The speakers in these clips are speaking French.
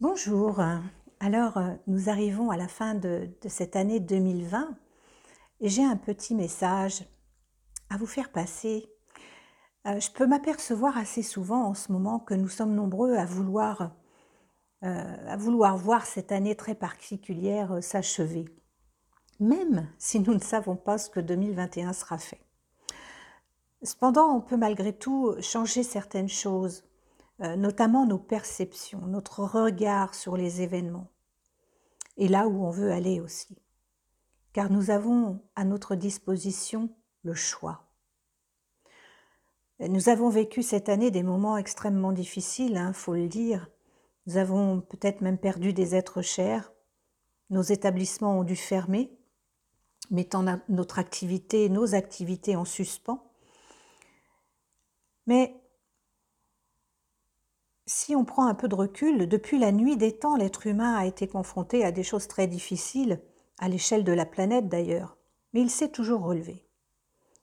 Bonjour. Alors, euh, nous arrivons à la fin de, cette année 2020 et j'ai un petit message à vous faire passer. Euh, je peux m'apercevoir assez souvent en ce moment que nous sommes nombreux à vouloir, euh, à vouloir voir cette année très particulière s'achever, même si nous ne savons pas ce que 2021 sera fait. Cependant, on peut malgré tout changer certaines choses, notamment nos perceptions, notre regard sur les événements, et là où on veut aller aussi. Car nous avons à notre disposition le choix. Nous avons vécu cette année des moments extrêmement difficiles, il hein, faut le dire. Nous avons peut-être même perdu des êtres chers. Nos établissements ont dû fermer, mettant notre activité, nos activités en suspens. Mais si on prend un peu de recul, depuis la nuit des temps, l'être humain a été confronté à des choses très difficiles, à l'échelle de la planète d'ailleurs, mais il s'est toujours relevé.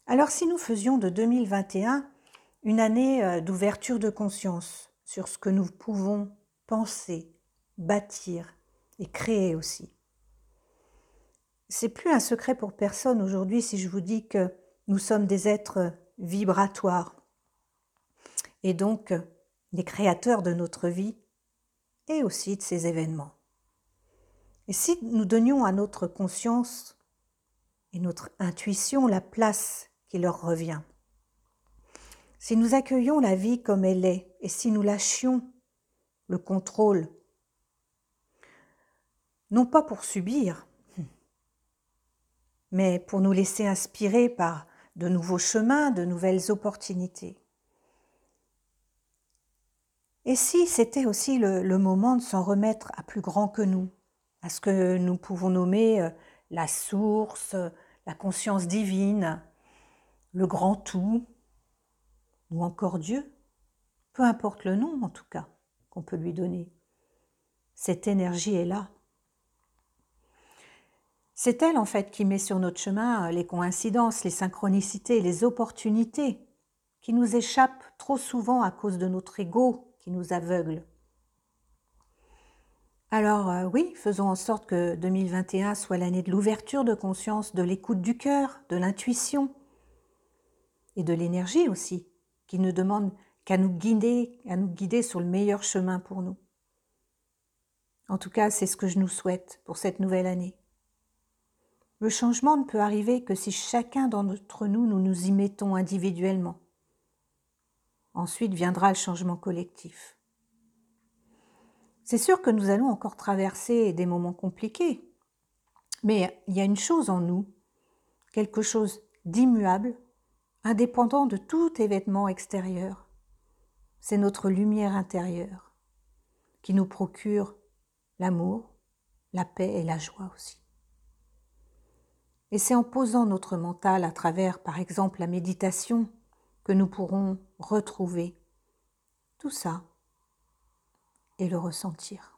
Alors si nous faisions de 2021 une année euh, d'ouverture de conscience sur ce que nous pouvons penser, bâtir et créer aussi. C'est plus un secret pour personne aujourd'hui si je vous dis que nous sommes des êtres vibratoires et donc des créateurs de notre vie et aussi de ces événements. Et si nous donnions à notre conscience et notre intuition la place qui leur revient, si nous accueillions la vie comme elle est et si nous lâchions le contrôle, non pas pour subir, mais pour nous laisser inspirer par de nouveaux chemins, de nouvelles opportunités. Et si c'était aussi le, moment de s'en remettre à plus grand que nous, à ce que nous pouvons nommer euh, la source, la conscience divine, le grand tout, ou encore Dieu, peu importe le nom en tout cas qu'on peut lui donner. Cette énergie est là. C'est elle en fait qui met sur notre chemin les coïncidences, les synchronicités, les opportunités qui nous échappent trop souvent à cause de notre ego qui nous aveugle. Alors euh, oui, faisons en sorte que 2021 soit l'année de l'ouverture de conscience, de l'écoute du cœur, de l'intuition et de l'énergie aussi qui ne demande qu'à nous guider, à nous guider sur le meilleur chemin pour nous. En tout cas, c'est ce que je nous souhaite pour cette nouvelle année. Le changement ne peut arriver que si chacun d'entre nous, nous nous y mettons individuellement. Ensuite viendra le changement collectif. C'est sûr que nous allons encore traverser des moments compliqués, mais il y a une chose en nous, quelque chose d'immuable, indépendant de tout événement extérieur. C'est notre lumière intérieure qui nous procure l'amour, la paix et la joie aussi. Et c'est en posant notre mental à travers, par exemple, la méditation, que nous pourrons retrouver tout ça et le ressentir.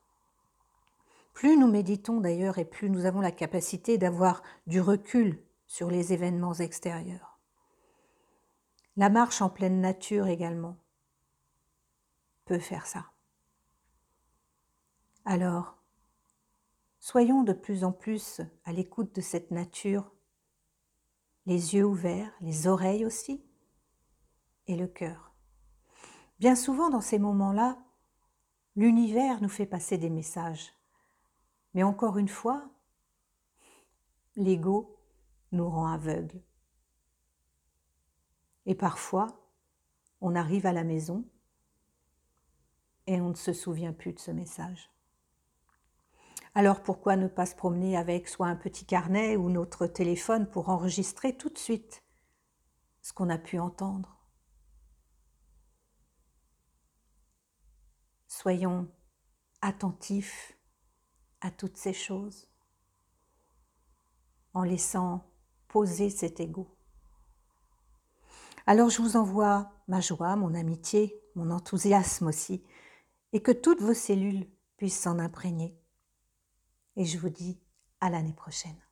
Plus nous méditons d'ailleurs et plus nous avons la capacité d'avoir du recul sur les événements extérieurs. La marche en pleine nature également peut faire ça. Alors, soyons de plus en plus à l'écoute de cette nature, les yeux ouverts, les oreilles aussi, et le cœur. Bien souvent dans ces moments-là, l'univers nous fait passer des messages. Mais encore une fois, l'ego nous rend aveugles. Et parfois, on arrive à la maison et on ne se souvient plus de ce message. Alors pourquoi ne pas se promener avec soit un petit carnet ou notre téléphone pour enregistrer tout de suite ce qu'on a pu entendre? Soyons attentifs à toutes ces choses en laissant poser cet ego. Alors je vous envoie ma joie, mon amitié, mon enthousiasme aussi, et que toutes vos cellules puissent s'en imprégner. Et je vous dis à l'année prochaine.